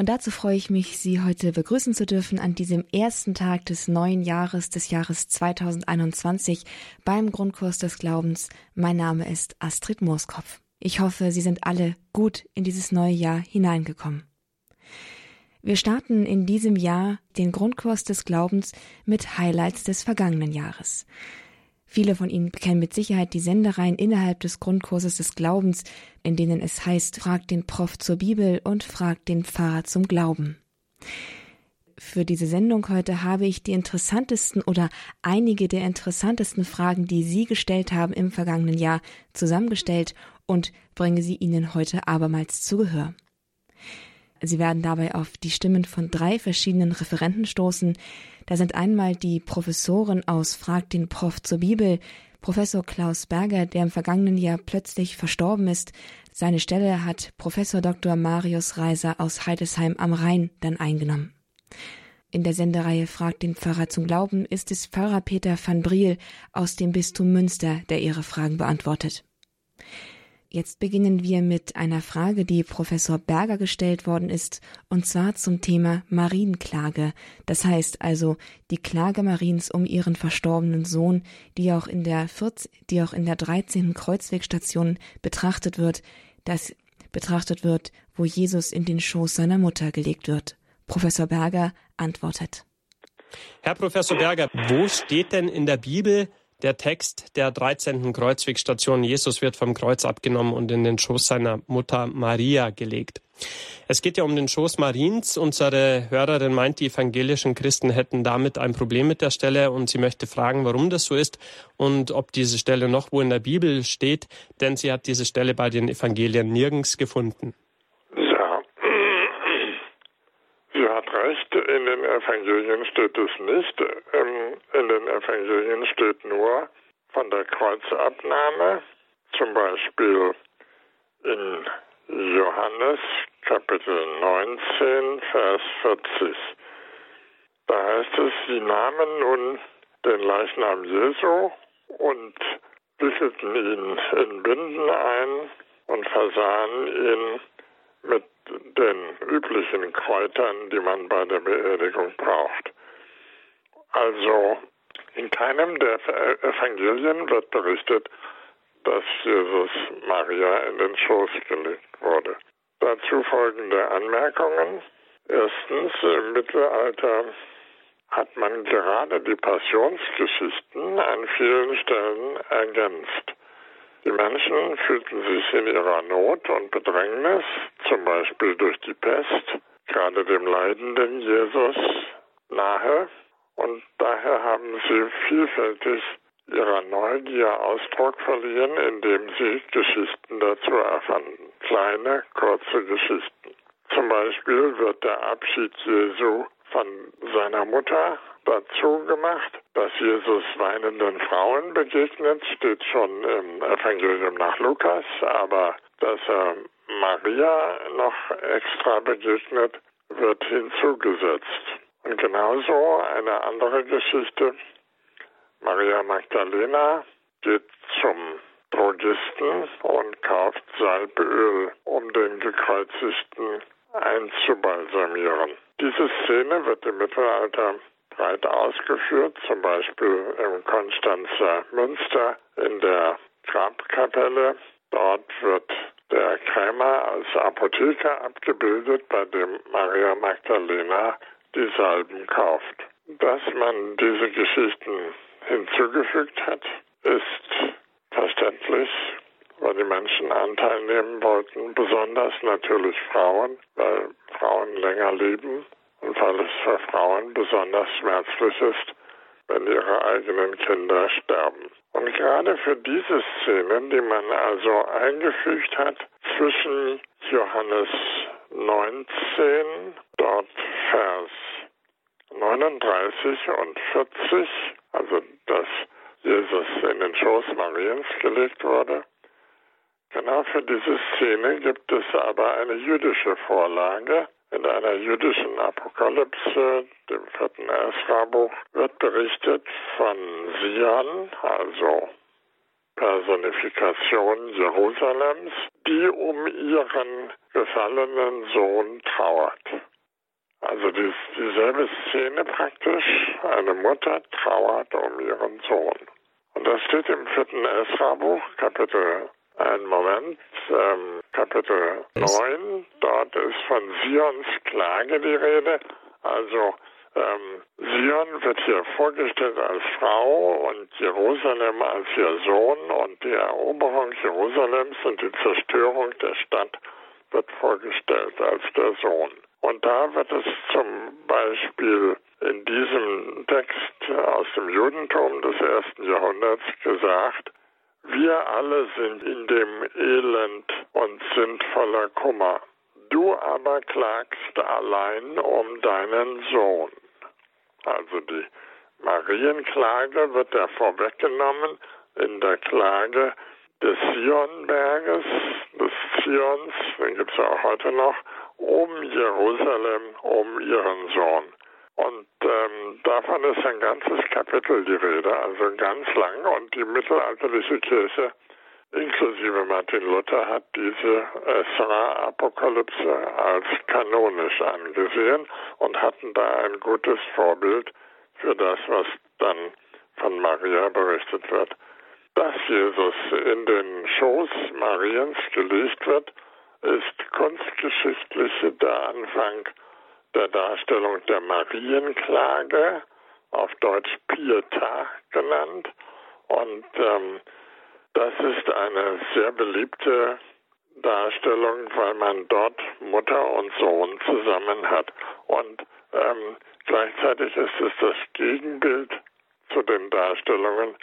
Und dazu freue ich mich, Sie heute begrüßen zu dürfen an diesem ersten Tag des neuen Jahres, des Jahres 2021 beim Grundkurs des Glaubens. Mein Name ist Astrid Mooskopf. Ich hoffe, Sie sind alle gut in dieses neue Jahr hineingekommen. Wir starten in diesem Jahr den Grundkurs des Glaubens mit Highlights des vergangenen Jahres. Viele von Ihnen kennen mit Sicherheit die Sendereien innerhalb des Grundkurses des Glaubens, in denen es heißt, fragt den Prof zur Bibel und fragt den Pfarrer zum Glauben. Für diese Sendung heute habe ich die interessantesten oder einige der interessantesten Fragen, die Sie gestellt haben im vergangenen Jahr, zusammengestellt und bringe sie Ihnen heute abermals zu Gehör. Sie werden dabei auf die Stimmen von drei verschiedenen Referenten stoßen. Da sind einmal die Professoren aus Frag den Prof zur Bibel, Professor Klaus Berger, der im vergangenen Jahr plötzlich verstorben ist. Seine Stelle hat Professor Dr. Marius Reiser aus Heidesheim am Rhein dann eingenommen. In der Sendereihe Frag den Pfarrer zum Glauben ist es Pfarrer Peter van Briel aus dem Bistum Münster, der ihre Fragen beantwortet. Jetzt beginnen wir mit einer Frage, die Professor Berger gestellt worden ist, und zwar zum Thema Marienklage. Das heißt also die Klage Mariens um ihren verstorbenen Sohn, die auch in der 14, die auch in der 13. Kreuzwegstation betrachtet wird, das betrachtet wird, wo Jesus in den Schoß seiner Mutter gelegt wird. Professor Berger antwortet. Herr Professor Berger, wo steht denn in der Bibel, der Text der 13. Kreuzwegstation Jesus wird vom Kreuz abgenommen und in den Schoß seiner Mutter Maria gelegt. Es geht ja um den Schoß Mariens. Unsere Hörerin meint, die evangelischen Christen hätten damit ein Problem mit der Stelle und sie möchte fragen, warum das so ist und ob diese Stelle noch wo in der Bibel steht, denn sie hat diese Stelle bei den Evangelien nirgends gefunden. Ja, sie hat recht, in den Evangelien steht es nicht. Ähm, in den Evangelien steht nur von der Kreuzabnahme, zum Beispiel in Johannes Kapitel 19, Vers 40. Da heißt es, sie nahmen nun den Leichnam Jesu und wickelten ihn in Binden ein und versahen ihn mit den üblichen Kräutern, die man bei der Beerdigung braucht. Also in keinem der Evangelien wird berichtet, dass Jesus Maria in den Schoß gelegt wurde. Dazu folgende Anmerkungen. Erstens, im Mittelalter hat man gerade die Passionsgeschichten an vielen Stellen ergänzt. Die Menschen fühlten sich in ihrer Not und Bedrängnis, zum Beispiel durch die Pest, gerade dem leidenden Jesus nahe und daher haben sie vielfältig ihrer Neugier Ausdruck verliehen, indem sie Geschichten dazu erfanden. Kleine, kurze Geschichten. Zum Beispiel wird der Abschied Jesu von seiner Mutter dazu gemacht, dass Jesus weinenden Frauen begegnet, steht schon im Evangelium nach Lukas, aber dass er Maria noch extra begegnet, wird hinzugesetzt. Und genauso eine andere Geschichte. Maria Magdalena geht zum Drogisten und kauft Salböl, um den gekreuzigten einzubalsamieren. Diese Szene wird im Mittelalter breit ausgeführt, zum Beispiel im Konstanzer Münster in der Grabkapelle. Dort wird der Krämer als Apotheker abgebildet, bei dem Maria Magdalena die Salben kauft. Dass man diese Geschichten hinzugefügt hat, ist verständlich, weil die Menschen Anteil nehmen wollten, besonders natürlich Frauen, weil Frauen länger leben weil es für Frauen besonders schmerzlich ist, wenn ihre eigenen Kinder sterben. Und gerade für diese Szenen, die man also eingefügt hat zwischen Johannes 19, dort Vers 39 und 40, also dass Jesus in den Schoß Mariens gelegt wurde. Genau für diese Szene gibt es aber eine jüdische Vorlage. In einer jüdischen Apokalypse, dem vierten Esra-Buch, wird berichtet von Sion, also Personifikation Jerusalems, die um ihren gefallenen Sohn trauert. Also dies, dieselbe Szene praktisch. Eine Mutter trauert um ihren Sohn. Und das steht im vierten Esra-Buch, Kapitel, ein Moment, ähm, Kapitel 9. Dort ist von Sions Klage die Rede. Also ähm, Sion wird hier vorgestellt als Frau und Jerusalem als ihr Sohn und die Eroberung Jerusalems und die Zerstörung der Stadt wird vorgestellt als der Sohn. Und da wird es zum Beispiel in diesem Text aus dem Judentum des ersten Jahrhunderts gesagt, wir alle sind in dem Elend und sind voller Kummer. Du aber klagst allein um deinen Sohn. Also die Marienklage wird ja vorweggenommen in der Klage des Sionberges, des Zions, den gibt es ja auch heute noch, um Jerusalem, um ihren Sohn. Und ähm, davon ist ein ganzes Kapitel die Rede, also ganz lang. Und die mittelalterliche Kirche, inklusive Martin Luther, hat diese Esra-Apokalypse als kanonisch angesehen und hatten da ein gutes Vorbild für das, was dann von Maria berichtet wird. Dass Jesus in den Schoß Mariens gelegt wird, ist kunstgeschichtlich der Anfang der Darstellung der Marienklage, auf Deutsch Pieta genannt. Und ähm, das ist eine sehr beliebte Darstellung, weil man dort Mutter und Sohn zusammen hat. Und ähm, gleichzeitig ist es das Gegenbild zu den Darstellungen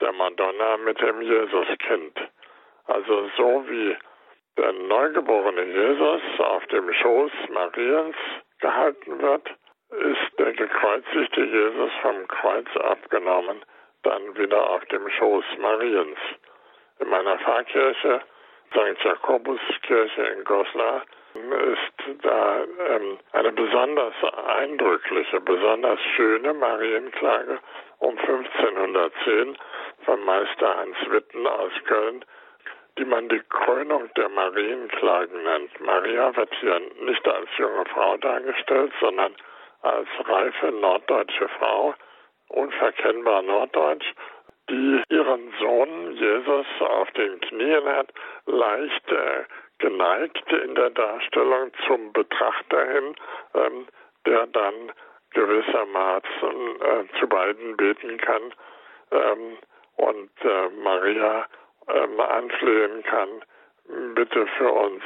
der Madonna mit dem Jesuskind. Also so wie der neugeborene Jesus auf dem Schoß Mariens gehalten wird, ist der gekreuzigte Jesus vom Kreuz abgenommen, dann wieder auf dem Schoß Mariens. In meiner Pfarrkirche, St. Jakobuskirche in Goslar, ist da ähm, eine besonders eindrückliche, besonders schöne Marienklage um 1510 von Meister Hans Witten aus Köln die man die Krönung der Marienklagen nennt. Maria wird hier nicht als junge Frau dargestellt, sondern als reife norddeutsche Frau, unverkennbar norddeutsch, die ihren Sohn Jesus auf den Knien hat, leicht äh, geneigt in der Darstellung zum Betrachter hin, ähm, der dann gewissermaßen äh, zu beiden beten kann ähm, und äh, Maria ähm, anflehen kann, bitte für uns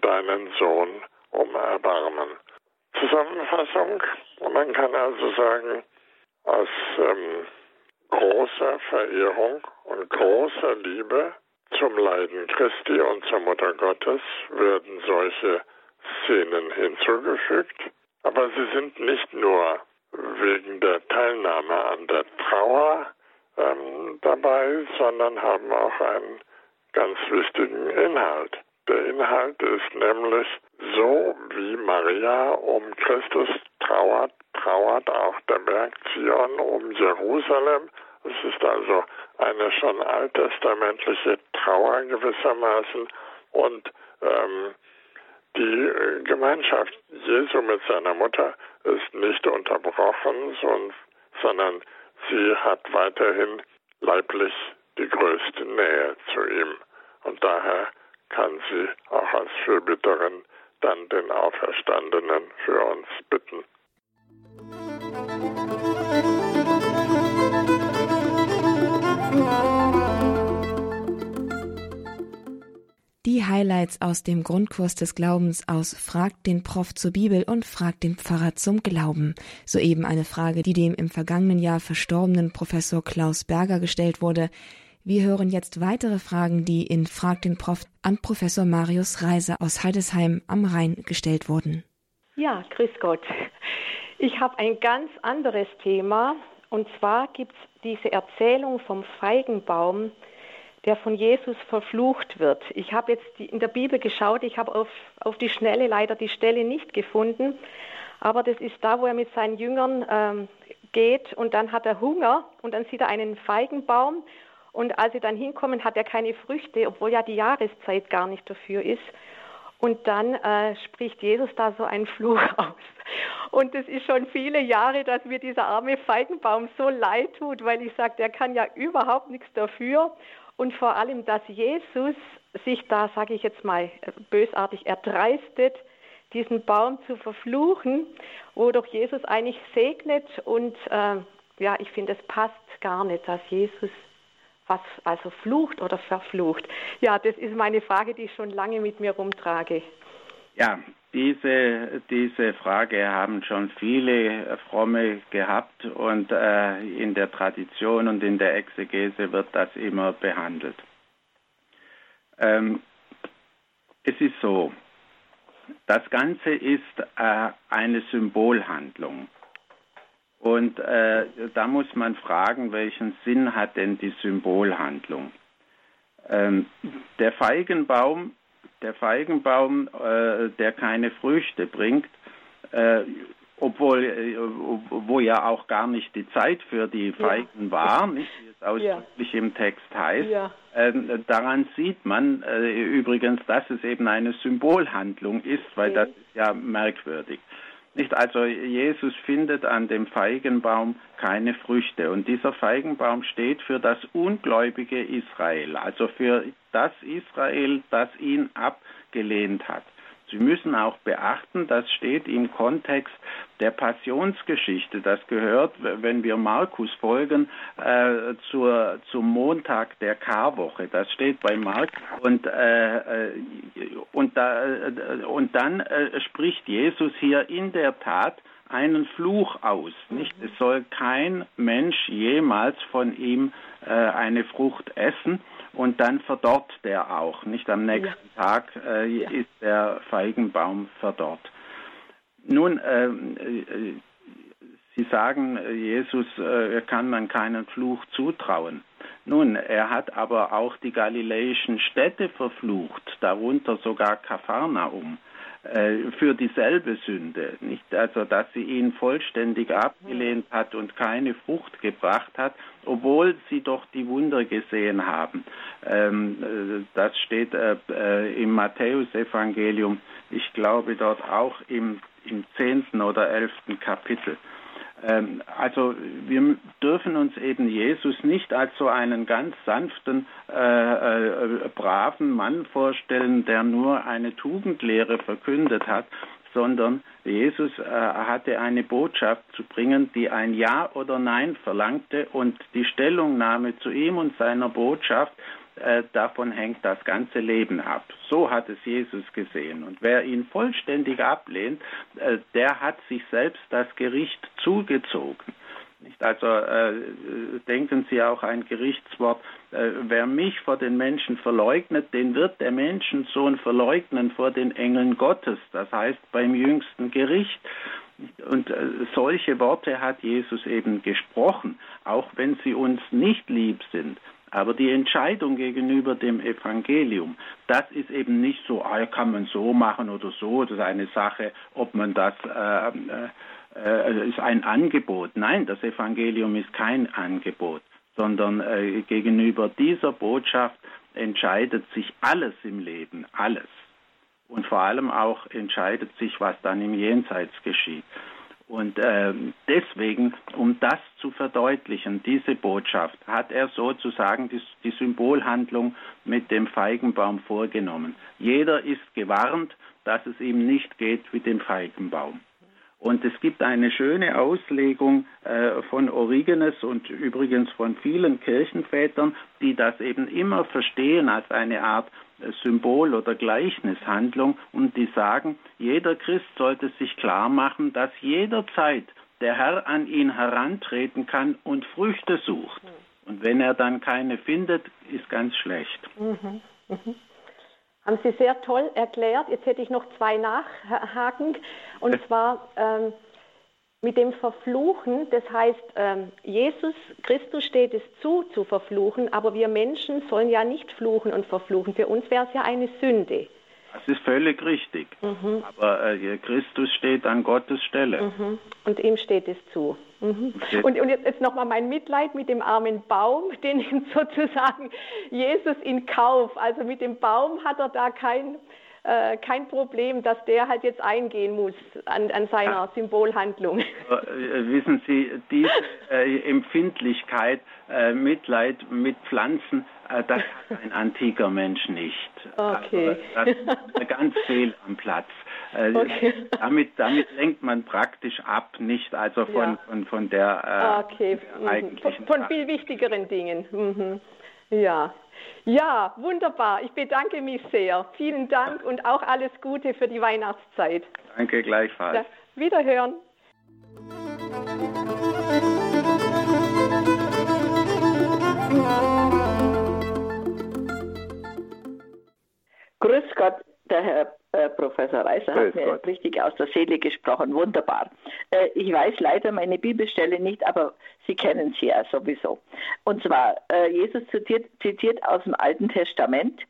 deinen Sohn um Erbarmen. Zusammenfassung, man kann also sagen, aus ähm, großer Verehrung und großer Liebe zum Leiden Christi und zur Mutter Gottes werden solche Szenen hinzugefügt, aber sie sind nicht nur wegen der Teilnahme an der Trauer ähm, dabei, sondern haben auch einen ganz wichtigen Inhalt. Der Inhalt ist nämlich so wie Maria um Christus trauert, trauert auch der Berg Zion um Jerusalem. Es ist also eine schon alttestamentliche Trauer gewissermaßen und ähm, die Gemeinschaft Jesu mit seiner Mutter ist nicht unterbrochen, sondern sie hat weiterhin leiblich die größte Nähe zu ihm. Und daher kann sie auch als Fürbitterin dann den Auferstandenen für uns bitten. Highlights aus dem Grundkurs des Glaubens aus Fragt den Prof zur Bibel und Fragt den Pfarrer zum Glauben. Soeben eine Frage, die dem im vergangenen Jahr verstorbenen Professor Klaus Berger gestellt wurde. Wir hören jetzt weitere Fragen, die in Fragt den Prof an Professor Marius Reiser aus Heidesheim am Rhein gestellt wurden. Ja, grüß Gott. Ich habe ein ganz anderes Thema. Und zwar gibt es diese Erzählung vom Feigenbaum, der von Jesus verflucht wird. Ich habe jetzt in der Bibel geschaut, ich habe auf, auf die Schnelle leider die Stelle nicht gefunden, aber das ist da, wo er mit seinen Jüngern ähm, geht und dann hat er Hunger und dann sieht er einen Feigenbaum und als sie dann hinkommen, hat er keine Früchte, obwohl ja die Jahreszeit gar nicht dafür ist. Und dann äh, spricht Jesus da so einen Fluch aus. Und es ist schon viele Jahre, dass mir dieser arme Feigenbaum so leid tut, weil ich sage, der kann ja überhaupt nichts dafür. Und vor allem, dass Jesus sich da, sage ich jetzt mal, bösartig erdreistet, diesen Baum zu verfluchen, wo doch Jesus eigentlich segnet. Und äh, ja, ich finde, es passt gar nicht, dass Jesus was also flucht oder verflucht. Ja, das ist meine Frage, die ich schon lange mit mir rumtrage. Ja, diese, diese Frage haben schon viele Fromme gehabt und äh, in der Tradition und in der Exegese wird das immer behandelt. Ähm, es ist so, das Ganze ist äh, eine Symbolhandlung. Und äh, da muss man fragen, welchen Sinn hat denn die Symbolhandlung? Ähm, der Feigenbaum, der Feigenbaum, äh, der keine Früchte bringt, äh, obwohl äh, wo ja auch gar nicht die Zeit für die Feigen ja. war, nicht, wie es ausdrücklich ja. im Text heißt. Ja. Ähm, daran sieht man äh, übrigens, dass es eben eine Symbolhandlung ist, weil okay. das ist ja merkwürdig. Nicht also Jesus findet an dem Feigenbaum keine Früchte und dieser Feigenbaum steht für das ungläubige Israel, also für das Israel, das ihn abgelehnt hat. Sie müssen auch beachten, das steht im Kontext der Passionsgeschichte. Das gehört, wenn wir Markus folgen, äh, zur, zum Montag der Karwoche. Das steht bei Markus. Und, äh, äh und, da, äh, und dann äh, spricht Jesus hier in der Tat einen Fluch aus. Nicht? Es soll kein Mensch jemals von ihm äh, eine Frucht essen und dann verdorrt der auch. Nicht am nächsten ja. Tag äh, ja. ist der Feigenbaum verdorrt. Nun, äh, äh, Sie sagen, Jesus äh, kann man keinen Fluch zutrauen. Nun, er hat aber auch die galiläischen Städte verflucht, darunter sogar Kapharnaum. Äh, für dieselbe Sünde, nicht also, dass sie ihn vollständig abgelehnt hat und keine Frucht gebracht hat, obwohl sie doch die Wunder gesehen haben. Ähm, äh, das steht äh, im Matthäusevangelium, ich glaube dort auch im, im zehnten oder elften Kapitel. Ähm, also wir dürfen uns eben Jesus nicht als so einen ganz sanften, äh, äh, braven Mann vorstellen, der nur eine Tugendlehre verkündet hat, sondern Jesus äh, hatte eine Botschaft zu bringen, die ein Ja oder Nein verlangte und die Stellungnahme zu ihm und seiner Botschaft äh, davon hängt das ganze Leben ab. So hat es Jesus gesehen. Und wer ihn vollständig ablehnt, äh, der hat sich selbst das Gericht zugezogen. Also äh, denken Sie auch ein Gerichtswort, äh, wer mich vor den Menschen verleugnet, den wird der Menschensohn verleugnen vor den Engeln Gottes, das heißt beim jüngsten Gericht. Und äh, solche Worte hat Jesus eben gesprochen, auch wenn sie uns nicht lieb sind. Aber die Entscheidung gegenüber dem Evangelium, das ist eben nicht so, ah, kann man so machen oder so, das ist eine Sache, ob man das, äh, äh, ist ein Angebot. Nein, das Evangelium ist kein Angebot, sondern äh, gegenüber dieser Botschaft entscheidet sich alles im Leben, alles. Und vor allem auch entscheidet sich, was dann im Jenseits geschieht. Und äh, deswegen, um das zu verdeutlichen, diese Botschaft, hat er sozusagen die, die, Symbolhandlung mit dem Feigenbaum vorgenommen. Jeder ist gewarnt, dass es ihm nicht geht wie dem Feigenbaum. Und es gibt eine schöne Auslegung äh, von Origenes und übrigens von vielen Kirchenvätern, die das eben immer verstehen als eine Art Symbol- oder Gleichnishandlung und die sagen, jeder Christ sollte sich klar machen, dass jederzeit der Herr an ihn herantreten kann und Früchte sucht. Und wenn er dann keine findet, ist ganz schlecht. Mhm. Mhm. Haben Sie sehr toll erklärt. Jetzt hätte ich noch zwei Nachhaken. Und zwar ähm, mit dem Verfluchen, das heißt, ähm, Jesus Christus steht es zu, zu verfluchen, aber wir Menschen sollen ja nicht fluchen und verfluchen. Für uns wäre es ja eine Sünde. Das ist völlig richtig. Mhm. Aber äh, Christus steht an Gottes Stelle. Mhm. Und ihm steht es zu. Mhm. Und, und, jetzt, jetzt nochmal mein Mitleid mit dem armen Baum, den sozusagen Jesus in Kauf. Also mit dem Baum hat er da kein äh, kein Problem, dass der halt jetzt eingehen muss an, an seiner. Symbolhandlung. Äh, wissen Sie, diese äh, Empfindlichkeit, äh, Mitleid mit Pflanzen, äh, das hat ein antiker Mensch nicht. Okay. Also, das ist ganz fehl am Platz. Äh, okay. Damit, damit lenkt man praktisch ab, nicht also von, ja. von, von der, okay. der eigentlichen. Von, von viel wichtigeren Dingen. Mhm. Ja. Ja, wunderbar. Ich bedanke mich sehr. Vielen Dank und auch alles Gute für die Weihnachtszeit. Danke gleichfalls. Ja, wiederhören. Grüß Gott, der Herr äh, Professor Reiser hat mir Gott. richtig aus der Seele gesprochen. Wunderbar. Äh, ich weiß leider meine Bibelstelle nicht, aber Sie kennen sie ja sowieso. Und zwar, äh, Jesus zitiert, zitiert aus dem Alten Testament,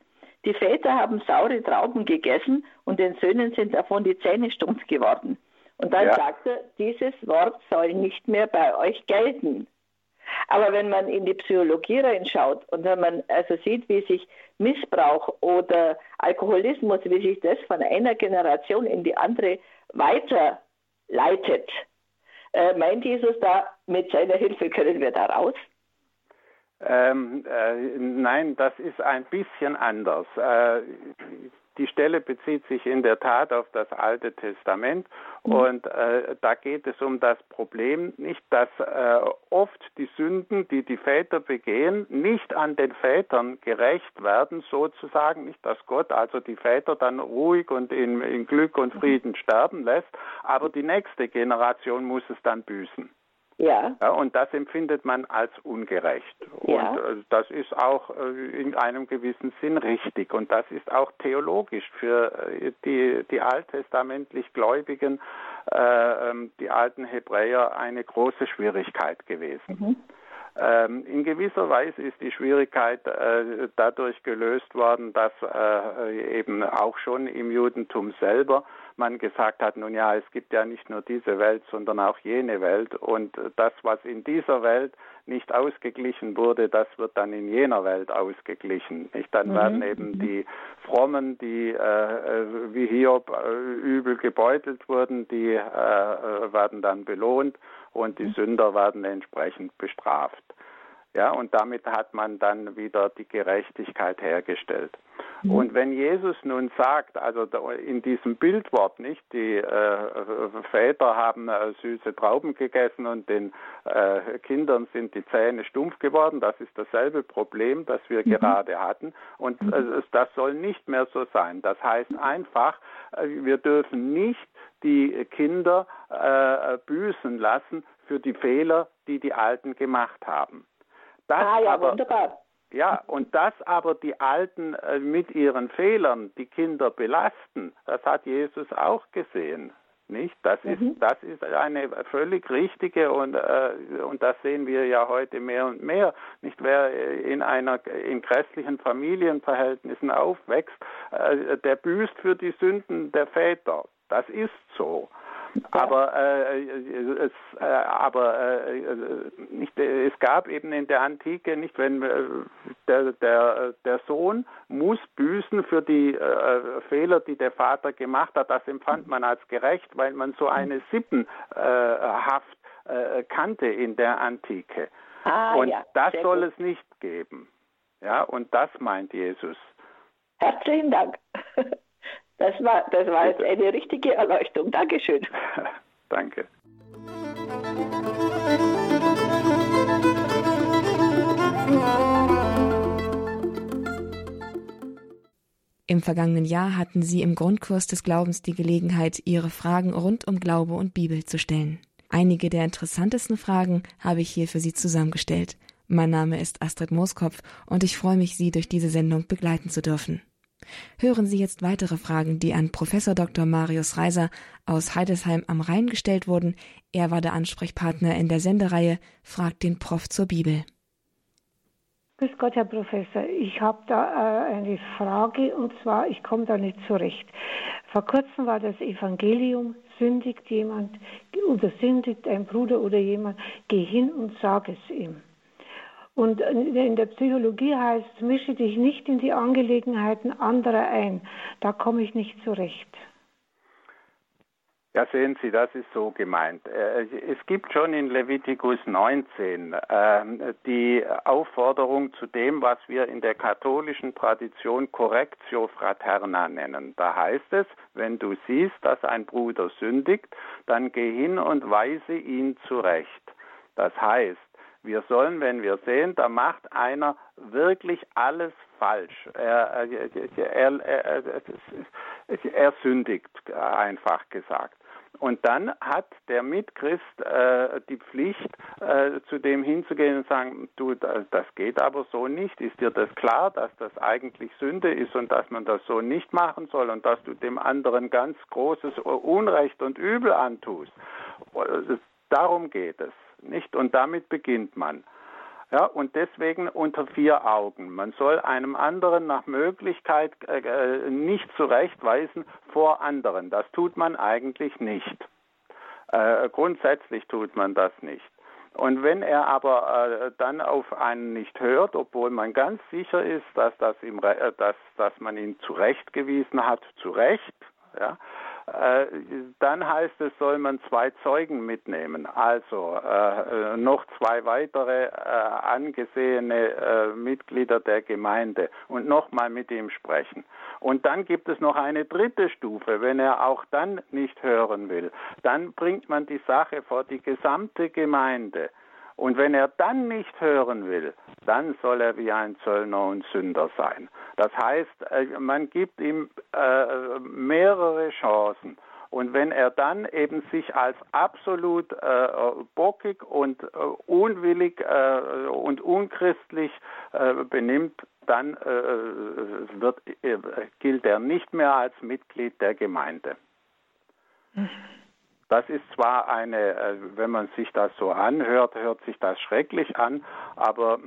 die Väter haben saure Trauben gegessen und den Söhnen sind davon die Zähne stumpf geworden. Und dann ja. sagt er, dieses Wort soll nicht mehr bei euch gelten. Aber wenn man in die Psychologie reinschaut und wenn man also sieht, wie sich Missbrauch oder Alkoholismus, wie sich das von einer Generation in die andere weiterleitet, äh, meint Jesus da, mit seiner Hilfe können wir da raus? Ähm, äh, nein, das ist ein bisschen anders. Äh, die Stelle bezieht sich in der Tat auf das Alte Testament mhm. und äh, da geht es um das Problem nicht, dass äh, oft die Sünden, die die Väter begehen, nicht an den Vätern gerecht werden, sozusagen, nicht, dass Gott also die Väter dann ruhig und in, in Glück und mhm. Frieden sterben lässt, aber die nächste Generation muss es dann büßen. Ja. ja. Und das empfindet man als ungerecht. Ja. Und äh, das ist auch äh, in einem gewissen Sinn richtig. Und das ist auch theologisch für äh, die, die alttestamentlich Gläubigen, äh, ähm, die alten Hebräer, eine große Schwierigkeit gewesen. Mhm. Ähm, in gewisser Weise ist die Schwierigkeit dadurch gelöst worden, dass eben auch schon im Judentum selber man gesagt hat, nun ja, es gibt ja nicht nur diese Welt, sondern auch jene Welt und das, was in dieser Welt nicht ausgeglichen wurde, das wird dann in jener Welt ausgeglichen. Nicht? Dann mhm. werden eben mhm. die Frommen, die äh, wie Hiob äh, übel gebeutelt wurden, die äh, werden dann belohnt und die mhm. Sünder werden entsprechend bestraft. Ja, und damit hat man dann wieder die Gerechtigkeit hergestellt. Mhm. Und wenn Jesus nun sagt, also in diesem Bildwort nicht, die äh, Väter haben äh, süße Trauben gegessen und den äh, Kindern sind die Zähne stumpf geworden, das ist dasselbe Problem, das wir mhm. gerade hatten. Und mhm. äh, das soll nicht mehr so sein. Das heißt einfach, äh, wir dürfen nicht die Kinder äh, büßen lassen für die Fehler, die die Alten gemacht haben. Das ah ja, aber, wunderbar. Ja, und dass aber die Alten äh, mit ihren Fehlern die Kinder belasten, das hat Jesus auch gesehen. Nicht? Das ist, mhm. das ist eine völlig richtige und, äh, und das sehen wir ja heute mehr und mehr. Nicht wer in einer in christlichen Familienverhältnissen aufwächst, äh, der büßt für die Sünden der Väter. Das ist so. Aber, äh, es, äh, aber äh, nicht, es gab eben in der Antike nicht, wenn äh, der, der, der Sohn muss büßen für die äh, Fehler, die der Vater gemacht hat. Das empfand man als gerecht, weil man so eine Sippenhaft äh, kannte in der Antike. Ah, und ja, das soll gut. es nicht geben. Ja, und das meint Jesus. Herzlichen Dank. Das war, das war jetzt eine richtige Erleuchtung. Dankeschön. Danke. Im vergangenen Jahr hatten Sie im Grundkurs des Glaubens die Gelegenheit, Ihre Fragen rund um Glaube und Bibel zu stellen. Einige der interessantesten Fragen habe ich hier für Sie zusammengestellt. Mein Name ist Astrid Mooskopf und ich freue mich, Sie durch diese Sendung begleiten zu dürfen. Hören Sie jetzt weitere Fragen, die an Professor Dr. Marius Reiser aus Heidesheim am Rhein gestellt wurden. Er war der Ansprechpartner in der Sendereihe Fragt den Prof zur Bibel. Grüß Gott, Herr Professor. Ich habe da äh, eine Frage und zwar, ich komme da nicht zurecht. Vor kurzem war das Evangelium, sündigt jemand oder sündigt ein Bruder oder jemand, geh hin und sag es ihm. Und in der Psychologie heißt es, mische dich nicht in die Angelegenheiten anderer ein. Da komme ich nicht zurecht. Ja, sehen Sie, das ist so gemeint. Äh, es gibt schon in Levitikus 19 äh, die Aufforderung zu dem, was wir in der katholischen Tradition Correctio Fraterna nennen. Da heißt es, wenn du siehst, dass ein Bruder sündigt, dann geh hin und weise ihn zurecht. Das heißt, wir sollen, wenn wir sehen, da macht einer wirklich alles falsch. Er, er, er, er, sündigt, einfach gesagt. Und dann hat der Mitchrist äh, die Pflicht, äh, zu dem hinzugehen und sagen, du, das geht aber so nicht. Ist dir das klar, dass das eigentlich Sünde ist und dass man das so nicht machen soll und dass du dem anderen ganz großes Unrecht und Übel antust? Darum geht es, nicht? Und damit beginnt man. Ja, und deswegen unter vier Augen. Man soll einem anderen nach Möglichkeit äh, äh, nicht zurechtweisen vor anderen. Das tut man eigentlich nicht. Äh, grundsätzlich tut man das nicht. Und wenn er aber äh, dann auf einen nicht hört, obwohl man ganz sicher ist, dass, das ihm, äh, dass, dass man ihn zurechtgewiesen hat, zu Recht, ja, dann heißt es, soll man zwei Zeugen mitnehmen, also äh, noch zwei weitere äh, angesehene äh, Mitglieder der Gemeinde und nochmal mit ihm sprechen. Und dann gibt es noch eine dritte Stufe, wenn er auch dann nicht hören will, dann bringt man die Sache vor die gesamte Gemeinde. Und wenn er dann nicht hören will, dann soll er wie ein Zöllner und Sünder sein. Das heißt, äh, man gibt ihm äh, mehrere Chancen. Und wenn er dann eben sich als absolut äh, bockig und unwillig und unchristlich benimmt, dann wird, gilt er nicht mehr als Mitglied der Gemeinde. Mhm. Das ist zwar eine, äh, wenn man sich das so anhört, hört sich das schrecklich an, aber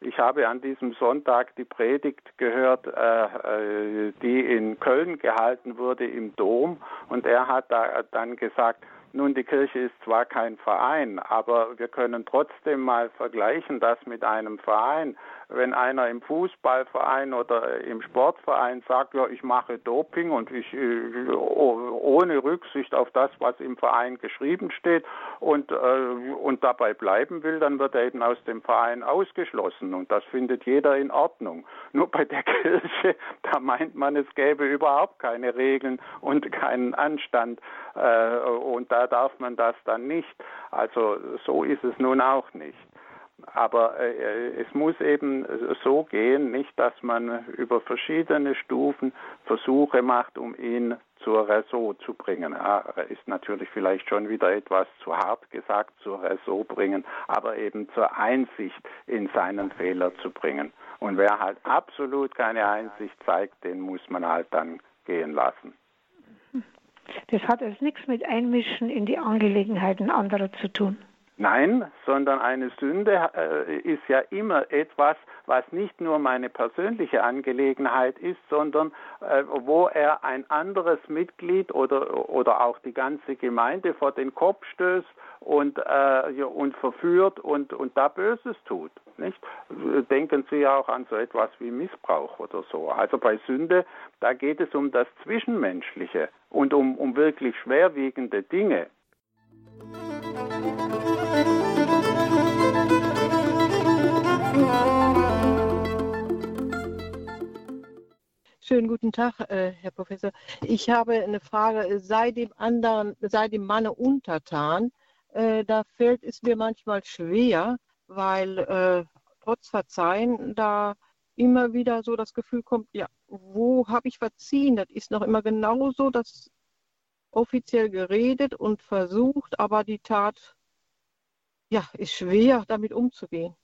ich habe an diesem Sonntag die Predigt gehört, äh, äh, die in Köln gehalten wurde im Dom. Und er hat da dann gesagt, nun, die Kirche ist zwar kein Verein, aber wir können trotzdem mal vergleichen das mit einem Verein wenn einer im Fußballverein oder im Sportverein sagt, ja, ich mache Doping und ich äh, ohne Rücksicht auf das, was im Verein geschrieben steht und, äh, und dabei bleiben will, dann wird er eben aus dem Verein ausgeschlossen und das findet jeder in Ordnung. Nur bei der Kirche, da meint man, es gäbe überhaupt keine Regeln und keinen Anstand äh, und da darf man das dann nicht. Also so ist es nun auch nicht. Aber äh, es muss eben so gehen, nicht, dass man über verschiedene Stufen Versuche macht, um ihn zur Raison zu bringen. Er ist natürlich vielleicht schon wieder etwas zu hart gesagt, zur Raison bringen, aber eben zur Einsicht in seinen Fehler zu bringen. Und wer halt absolut keine Einsicht zeigt, den muss man halt dann gehen lassen. Das hat also nichts mit Einmischen in die Angelegenheiten anderer zu tun. Nein, sondern eine Sünde äh, ist ja immer etwas, was nicht nur meine persönliche Angelegenheit ist, sondern äh, wo er ein anderes Mitglied oder, oder auch die ganze Gemeinde vor den Kopf stößt und, äh, und verführt und, und da Böses tut. Nicht? Denken Sie ja auch an so etwas wie Missbrauch oder so. Also bei Sünde, da geht es um das Zwischenmenschliche und um, um wirklich schwerwiegende Dinge. Schönen guten Tag, äh, Herr Professor. Ich habe eine Frage. Sei dem anderen, sei dem Manne untertan. Äh, da fällt es mir manchmal schwer, weil äh, trotz Verzeihen da immer wieder so das Gefühl kommt, ja, wo habe ich verziehen? Das ist noch immer genauso, dass offiziell geredet und versucht, aber die Tat ja, ist schwer, damit umzugehen.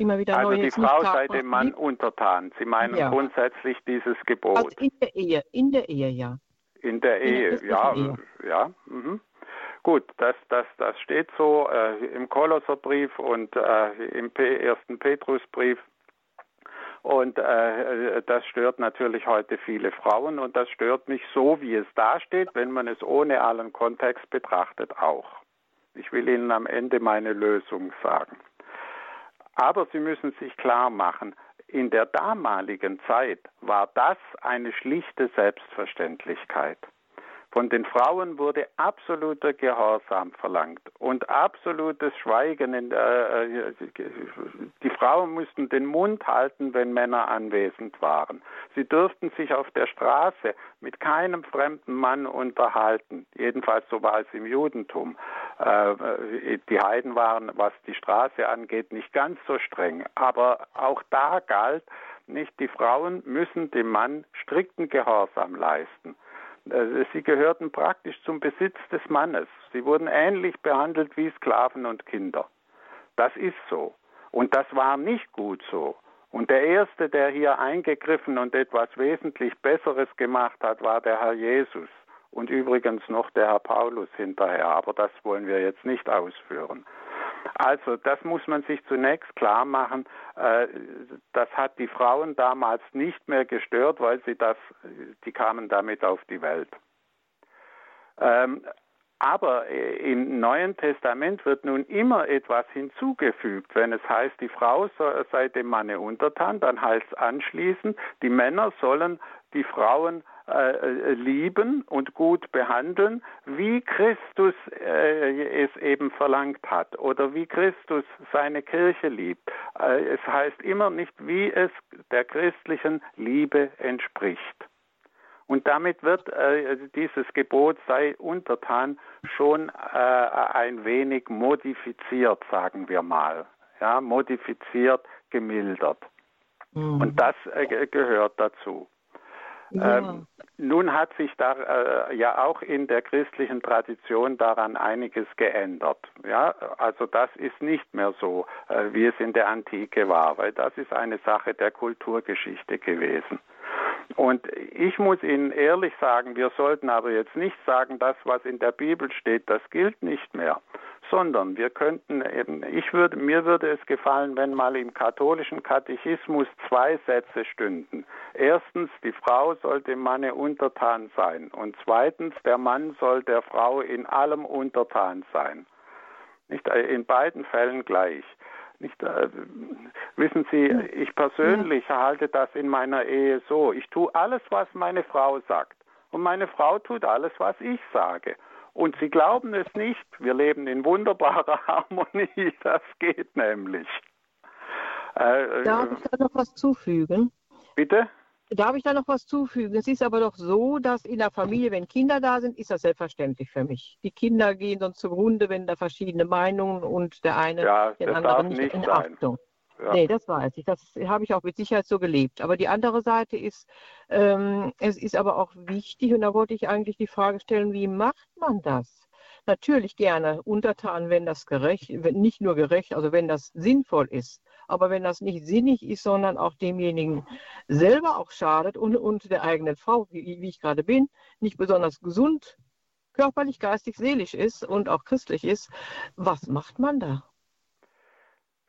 Immer wieder also neue die Frau sei dem Mann untertan. Sie meinen ja. grundsätzlich dieses Gebot. Also in der Ehe, in der Ehe, ja. In der Ehe, in der ja, Ehe. ja. Mhm. Gut, das, das, das steht so äh, im Kolosserbrief und äh, im P ersten Petrusbrief. Und äh, das stört natürlich heute viele Frauen und das stört mich so, wie es da steht, wenn man es ohne allen Kontext betrachtet, auch. Ich will Ihnen am Ende meine Lösung sagen. Aber Sie müssen sich klar machen, in der damaligen Zeit war das eine schlichte Selbstverständlichkeit. Von den Frauen wurde absoluter Gehorsam verlangt und absolutes Schweigen. In, äh, die Frauen mussten den Mund halten, wenn Männer anwesend waren. Sie durften sich auf der Straße mit keinem fremden Mann unterhalten. Jedenfalls so war es im Judentum. Äh, die Heiden waren, was die Straße angeht, nicht ganz so streng. Aber auch da galt, nicht die Frauen müssen dem Mann strikten Gehorsam leisten. Äh, sie gehörten praktisch zum Besitz des Mannes. Sie wurden ähnlich behandelt wie Sklaven und Kinder. Das ist so. Und das war nicht gut so. Und der Erste, der hier eingegriffen und etwas wesentlich Besseres gemacht hat, war der Herr Jesus. Und übrigens noch der Herr Paulus hinterher. Aber das wollen wir jetzt nicht ausführen. Also das muss man sich zunächst klar machen. Äh, das hat die Frauen damals nicht mehr gestört, weil sie das, die kamen damit auf die Welt. Ähm, aber im Neuen Testament wird nun immer etwas hinzugefügt. Wenn es heißt, die Frau sei dem Manne untertan, dann heißt es anschließend, die Männer sollen die Frauen äh, lieben und gut behandeln, wie Christus äh, es eben verlangt hat oder wie Christus seine Kirche liebt. Äh, es heißt immer nicht, wie es der christlichen Liebe entspricht. Und damit wird äh, dieses Gebot sei untertan schon äh, ein wenig modifiziert, sagen wir mal. Ja, modifiziert, gemildert. Mhm. Und das äh, gehört dazu. Ähm, nun hat sich da äh, ja auch in der christlichen Tradition daran einiges geändert. Ja, also das ist nicht mehr so, äh, wie es in der Antike war, weil das ist eine Sache der Kulturgeschichte gewesen. Und ich muss Ihnen ehrlich sagen, wir sollten aber jetzt nicht sagen, das, was in der Bibel steht, das gilt nicht mehr sondern wir könnten eben, ich würde, mir würde es gefallen, wenn mal im katholischen Katechismus zwei Sätze stünden. Erstens, die Frau soll dem Manne untertan sein und zweitens, der Mann soll der Frau in allem untertan sein. Nicht äh, in beiden Fällen gleich. Nicht, äh, wissen Sie, ich persönlich halte das in meiner Ehe so. Ich tue alles, was meine Frau sagt. Und meine Frau tut alles, was ich sage. Und sie glauben es nicht, wir leben in wunderbarer Harmonie, das geht nämlich. Äh, Darf ich da noch was zufügen? Bitte? Darf ich da noch was zufügen? Es ist aber doch so, dass in der Familie, wenn Kinder da sind, ist das selbstverständlich für mich. Die Kinder gehen sonst zugrunde, wenn da verschiedene Meinungen und der eine ja, den anderen nicht, nicht in sein. Achtung. Ja. Nee, das weiß ich. Das habe ich auch mit Sicherheit so gelebt. Aber die andere Seite ist, ähm, es ist aber auch wichtig, und da wollte ich eigentlich die Frage stellen, wie macht man das? Natürlich gerne untertan, wenn das gerecht, wenn nicht nur gerecht, also wenn das sinnvoll ist. Aber wenn das nicht sinnig ist, sondern auch demjenigen selber auch schadet und, und der eigenen Frau, wie, wie ich gerade bin, nicht besonders gesund, körperlich, geistig, seelisch ist und auch christlich ist, was macht man da?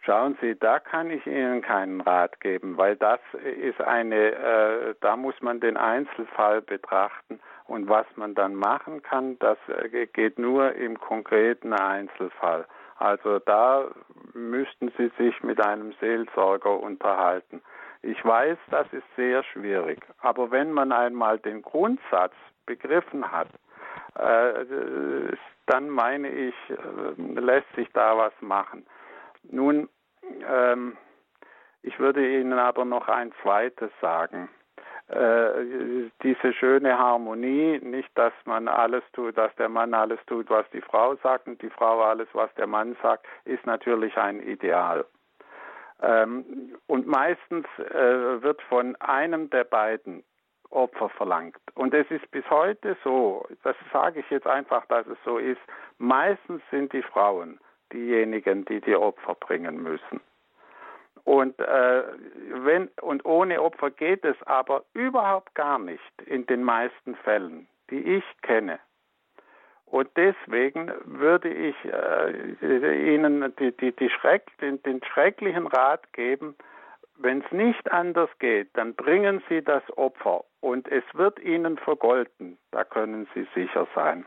Schauen Sie, da kann ich Ihnen keinen Rat geben, weil das ist eine, äh, da muss man den Einzelfall betrachten und was man dann machen kann, das äh, geht nur im konkreten Einzelfall. Also da müssten Sie sich mit einem Seelsorger unterhalten. Ich weiß, das ist sehr schwierig, aber wenn man einmal den Grundsatz begriffen hat, äh, dann meine ich, äh, lässt sich da was machen. Nun, ähm, ich würde Ihnen aber noch ein zweites sagen. Äh, diese schöne Harmonie, nicht, dass man alles tut, dass der Mann alles tut, was die Frau sagt und die Frau alles, was der Mann sagt, ist natürlich ein Ideal. Ähm, und meistens äh, wird von einem der beiden Opfer verlangt. Und es ist bis heute so, das sage ich jetzt einfach, dass es so ist, meistens sind die Frauen diejenigen, die die Opfer bringen müssen. Und, äh, wenn, und ohne Opfer geht es aber überhaupt gar nicht in den meisten Fällen, die ich kenne. Und deswegen würde ich äh, Ihnen die, die, die Schreck, den, den schrecklichen Rat geben, wenn es nicht anders geht, dann bringen Sie das Opfer und es wird Ihnen vergolten. Da können Sie sicher sein.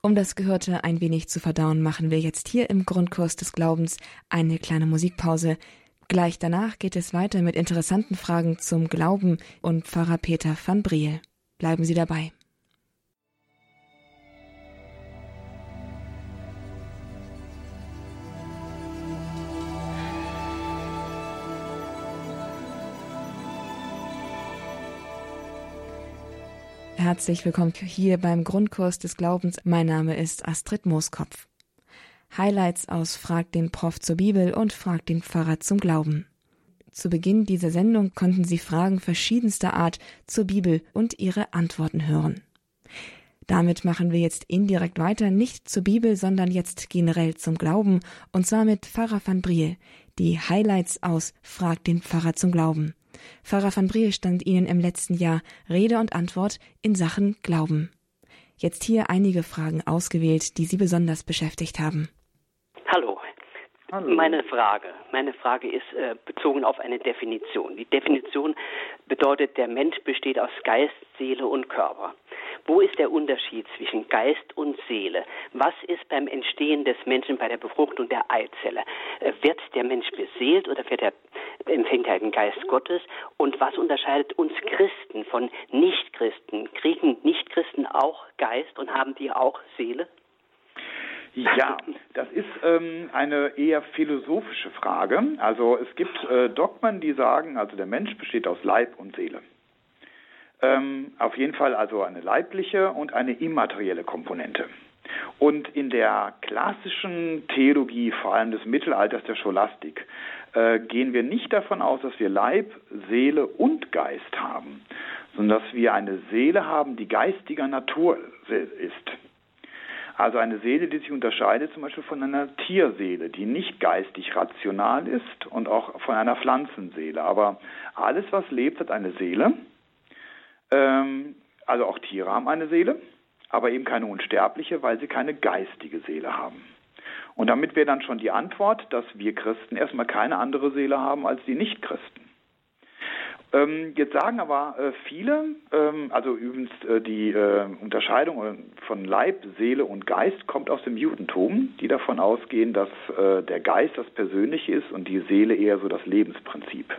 Um das Gehörte ein wenig zu verdauen, machen wir jetzt hier im Grundkurs des Glaubens eine kleine Musikpause. Gleich danach geht es weiter mit interessanten Fragen zum Glauben und Pfarrer Peter van Briel. Bleiben Sie dabei. Herzlich willkommen hier beim Grundkurs des Glaubens. Mein Name ist Astrid Mooskopf. Highlights aus Frag den Prof zur Bibel und Frag den Pfarrer zum Glauben. Zu Beginn dieser Sendung konnten Sie Fragen verschiedenster Art zur Bibel und ihre Antworten hören. Damit machen wir jetzt indirekt weiter, nicht zur Bibel, sondern jetzt generell zum Glauben, und zwar mit Pfarrer van Briel, die Highlights aus Frag den Pfarrer zum Glauben. Pfarrer van Briel stand Ihnen im letzten Jahr Rede und Antwort in Sachen Glauben. Jetzt hier einige Fragen ausgewählt, die Sie besonders beschäftigt haben. Hallo. Hallo. Meine Frage, meine Frage ist äh, bezogen auf eine Definition. Die Definition bedeutet, der Mensch besteht aus Geist, Seele und Körper. Wo ist der Unterschied zwischen Geist und Seele? Was ist beim Entstehen des Menschen bei der Befruchtung der Eizelle? Äh, wird der Mensch beseelt oder wird er, empfängt er den Geist Gottes? Und was unterscheidet uns Christen von Nichtchristen? Kriegen Nichtchristen auch Geist und haben die auch Seele? Ja, das ist ähm, eine eher philosophische Frage. Also es gibt äh, Dogmen, die sagen, also der Mensch besteht aus Leib und Seele. Ähm, auf jeden Fall also eine leibliche und eine immaterielle Komponente. Und in der klassischen Theologie, vor allem des Mittelalters der Scholastik, äh, gehen wir nicht davon aus, dass wir Leib, Seele und Geist haben, sondern dass wir eine Seele haben, die geistiger Natur ist. Also eine Seele, die sich unterscheidet zum Beispiel von einer Tierseele, die nicht geistig rational ist und auch von einer Pflanzenseele. Aber alles, was lebt, hat eine Seele ähm, also auch Tiere haben eine Seele, aber eben keine unsterbliche, weil sie keine geistige Seele haben. Und damit wäre dann schon die Antwort, dass wir Christen erstmal keine andere Seele haben als die Nichtchristen. Ähm, jetzt sagen aber äh, viele, ähm, also übrigens äh, die äh, Unterscheidung von Leib, Seele und Geist kommt aus dem Judentum, die davon ausgehen, dass äh, der Geist das Persönliche ist und die Seele eher so das Lebensprinzip.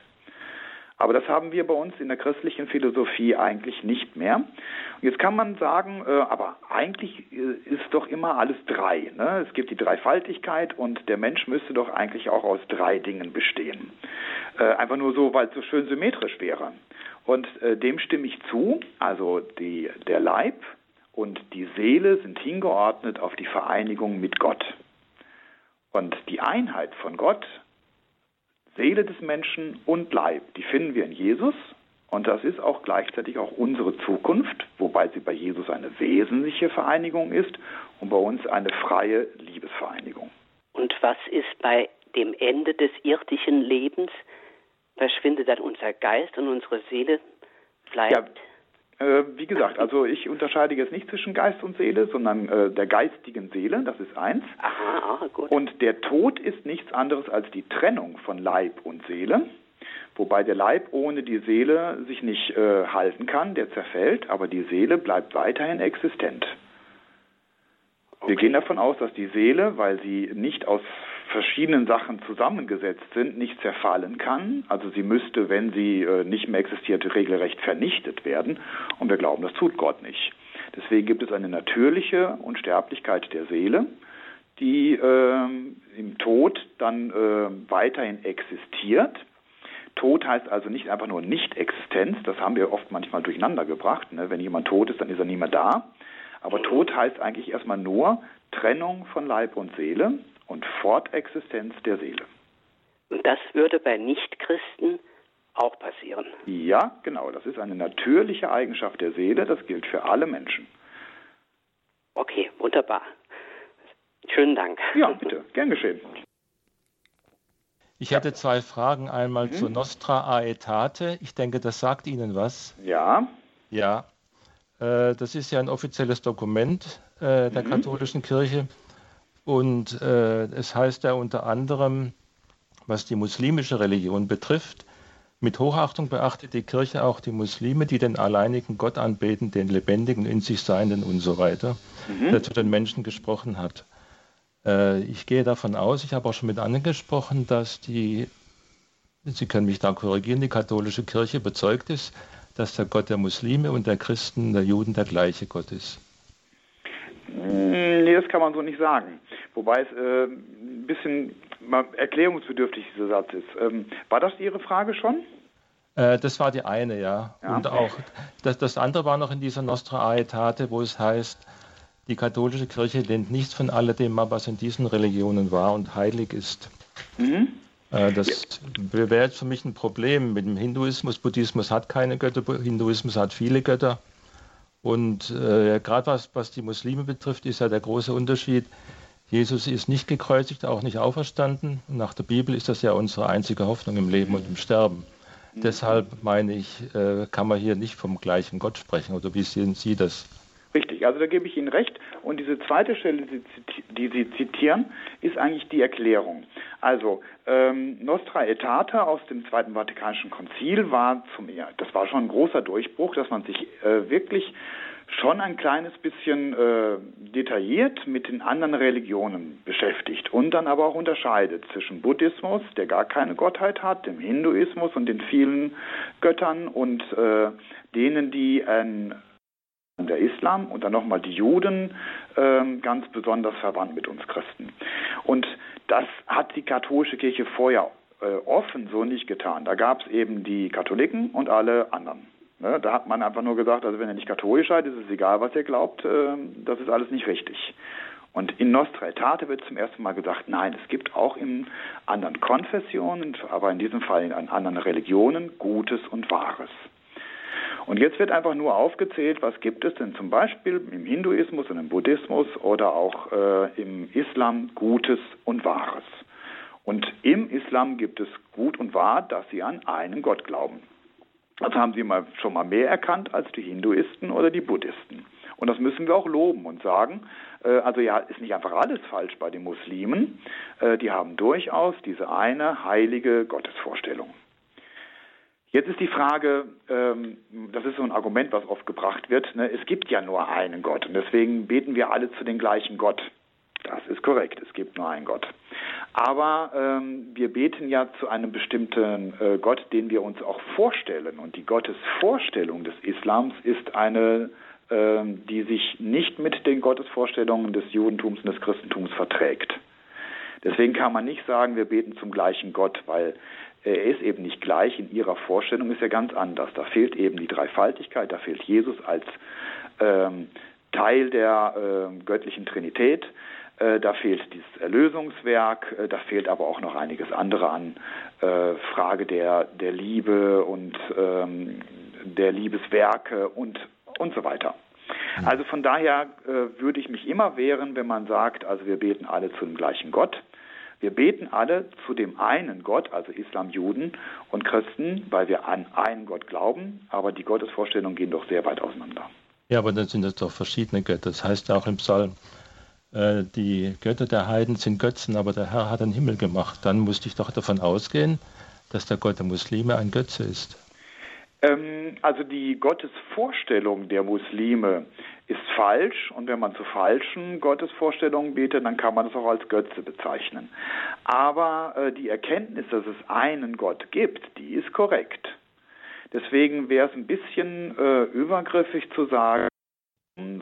Aber das haben wir bei uns in der christlichen Philosophie eigentlich nicht mehr. Jetzt kann man sagen, äh, aber eigentlich äh, ist doch immer alles drei. Ne? Es gibt die Dreifaltigkeit und der Mensch müsste doch eigentlich auch aus drei Dingen bestehen. Äh, einfach nur so, weil es so schön symmetrisch wäre. Und äh, dem stimme ich zu. Also die, der Leib und die Seele sind hingeordnet auf die Vereinigung mit Gott. Und die Einheit von Gott Seele des Menschen und Leib, die finden wir in Jesus. Und das ist auch gleichzeitig auch unsere Zukunft, wobei sie bei Jesus eine wesentliche Vereinigung ist und bei uns eine freie Liebesvereinigung. Und was ist bei dem Ende des irdischen Lebens? Verschwindet dann unser Geist und unsere Seele? Bleibt? Ja, äh, wie gesagt, also ich unterscheide jetzt nicht zwischen Geist und Seele, sondern äh, der geistigen Seele, das ist eins. Aha, gut. Und der Tod ist nichts anderes als die Trennung von Leib und Seele. Wobei der Leib ohne die Seele sich nicht äh, halten kann, der zerfällt, aber die Seele bleibt weiterhin existent. Okay. Wir gehen davon aus, dass die Seele, weil sie nicht aus verschiedenen Sachen zusammengesetzt sind, nicht zerfallen kann. Also sie müsste, wenn sie äh, nicht mehr existiert, regelrecht vernichtet werden. Und wir glauben, das tut Gott nicht. Deswegen gibt es eine natürliche Unsterblichkeit der Seele, die äh, im Tod dann äh, weiterhin existiert. Tod heißt also nicht einfach nur Nicht-Existenz, das haben wir oft manchmal durcheinander gebracht. Ne? Wenn jemand tot ist, dann ist er nie mehr da. Aber Tod heißt eigentlich erstmal nur Trennung von Leib und Seele und Fortexistenz der Seele. Und das würde bei Nichtchristen auch passieren. Ja, genau. Das ist eine natürliche Eigenschaft der Seele. Das gilt für alle Menschen. Okay, wunderbar. Schönen Dank. Ja, bitte. Gern geschehen. Ich hätte zwei Fragen. Einmal mhm. zu Nostra Aetate. Ich denke, das sagt Ihnen was. Ja. Ja. Äh, das ist ja ein offizielles Dokument äh, der mhm. katholischen Kirche. Und äh, es heißt ja unter anderem, was die muslimische Religion betrifft, Mit Hochachtung beachtet die Kirche auch die Muslime, die den alleinigen Gott anbeten, den lebendigen, in sich Seienden und so weiter, mhm. der zu den Menschen gesprochen hat. Äh, ich gehe davon aus, ich habe auch schon mit anderen gesprochen, dass die, Sie können mich da korrigieren, die katholische Kirche bezeugt ist, dass der Gott der Muslime und der Christen, der Juden der gleiche Gott ist. Hm, nee, das kann man so nicht sagen. Wobei es äh, ein bisschen erklärungsbedürftig dieser Satz ist. Ähm, war das Ihre Frage schon? Äh, das war die eine, ja. ja. Und auch das, das andere war noch in dieser Nostra Aetate, wo es heißt, die katholische Kirche lehnt nichts von alledem ab, was in diesen Religionen wahr und heilig ist. Mhm. Äh, das wäre jetzt für mich ein Problem mit dem Hinduismus. Buddhismus hat keine Götter, Hinduismus hat viele Götter. Und äh, gerade was, was die Muslime betrifft, ist ja der große Unterschied. Jesus ist nicht gekreuzigt, auch nicht auferstanden. Nach der Bibel ist das ja unsere einzige Hoffnung im Leben und im Sterben. Mhm. Deshalb meine ich, äh, kann man hier nicht vom gleichen Gott sprechen. Oder wie sehen Sie das? Richtig, also da gebe ich Ihnen recht. Und diese zweite Stelle, die Sie zitieren, ist eigentlich die Erklärung. Also ähm, Nostra Aetate aus dem Zweiten Vatikanischen Konzil war zum das war schon ein großer Durchbruch, dass man sich äh, wirklich schon ein kleines bisschen äh, detailliert mit den anderen Religionen beschäftigt und dann aber auch unterscheidet zwischen Buddhismus, der gar keine Gottheit hat, dem Hinduismus und den vielen Göttern und äh, denen, die ein der Islam und dann nochmal die Juden, äh, ganz besonders verwandt mit uns Christen. Und das hat die katholische Kirche vorher äh, offen so nicht getan. Da gab es eben die Katholiken und alle anderen. Ne? Da hat man einfach nur gesagt, also wenn ihr nicht katholisch seid, ist es egal, was ihr glaubt, äh, das ist alles nicht richtig. Und in Nostra Aetate wird zum ersten Mal gesagt, nein, es gibt auch in anderen Konfessionen, aber in diesem Fall in anderen Religionen Gutes und Wahres. Und jetzt wird einfach nur aufgezählt, was gibt es denn zum Beispiel im Hinduismus und im Buddhismus oder auch äh, im Islam Gutes und Wahres. Und im Islam gibt es gut und wahr, dass sie an einen Gott glauben. Das haben sie mal, schon mal mehr erkannt als die Hinduisten oder die Buddhisten. Und das müssen wir auch loben und sagen, äh, also ja, ist nicht einfach alles falsch bei den Muslimen. Äh, die haben durchaus diese eine heilige Gottesvorstellung. Jetzt ist die Frage, ähm, das ist so ein Argument, was oft gebracht wird, ne? es gibt ja nur einen Gott und deswegen beten wir alle zu dem gleichen Gott. Das ist korrekt, es gibt nur einen Gott. Aber ähm, wir beten ja zu einem bestimmten äh, Gott, den wir uns auch vorstellen. Und die Gottesvorstellung des Islams ist eine, äh, die sich nicht mit den Gottesvorstellungen des Judentums und des Christentums verträgt. Deswegen kann man nicht sagen, wir beten zum gleichen Gott, weil er ist eben nicht gleich, in ihrer Vorstellung ist er ganz anders. Da fehlt eben die Dreifaltigkeit, da fehlt Jesus als ähm, Teil der äh, göttlichen Trinität, äh, da fehlt dieses Erlösungswerk, äh, da fehlt aber auch noch einiges andere an äh, Frage der, der Liebe und ähm, der Liebeswerke und, und so weiter. Mhm. Also von daher äh, würde ich mich immer wehren, wenn man sagt, also wir beten alle zu dem gleichen Gott. Wir beten alle zu dem einen Gott, also Islam, Juden und Christen, weil wir an einen Gott glauben, aber die Gottesvorstellungen gehen doch sehr weit auseinander. Ja, aber dann sind es doch verschiedene Götter. Das heißt ja auch im Psalm, äh, die Götter der Heiden sind Götzen, aber der Herr hat den Himmel gemacht. Dann musste ich doch davon ausgehen, dass der Gott der Muslime ein Götze ist. Ähm, also die Gottesvorstellung der Muslime ist falsch und wenn man zu falschen Gottesvorstellungen betet, dann kann man das auch als Götze bezeichnen. Aber äh, die Erkenntnis, dass es einen Gott gibt, die ist korrekt. Deswegen wäre es ein bisschen äh, übergriffig zu sagen,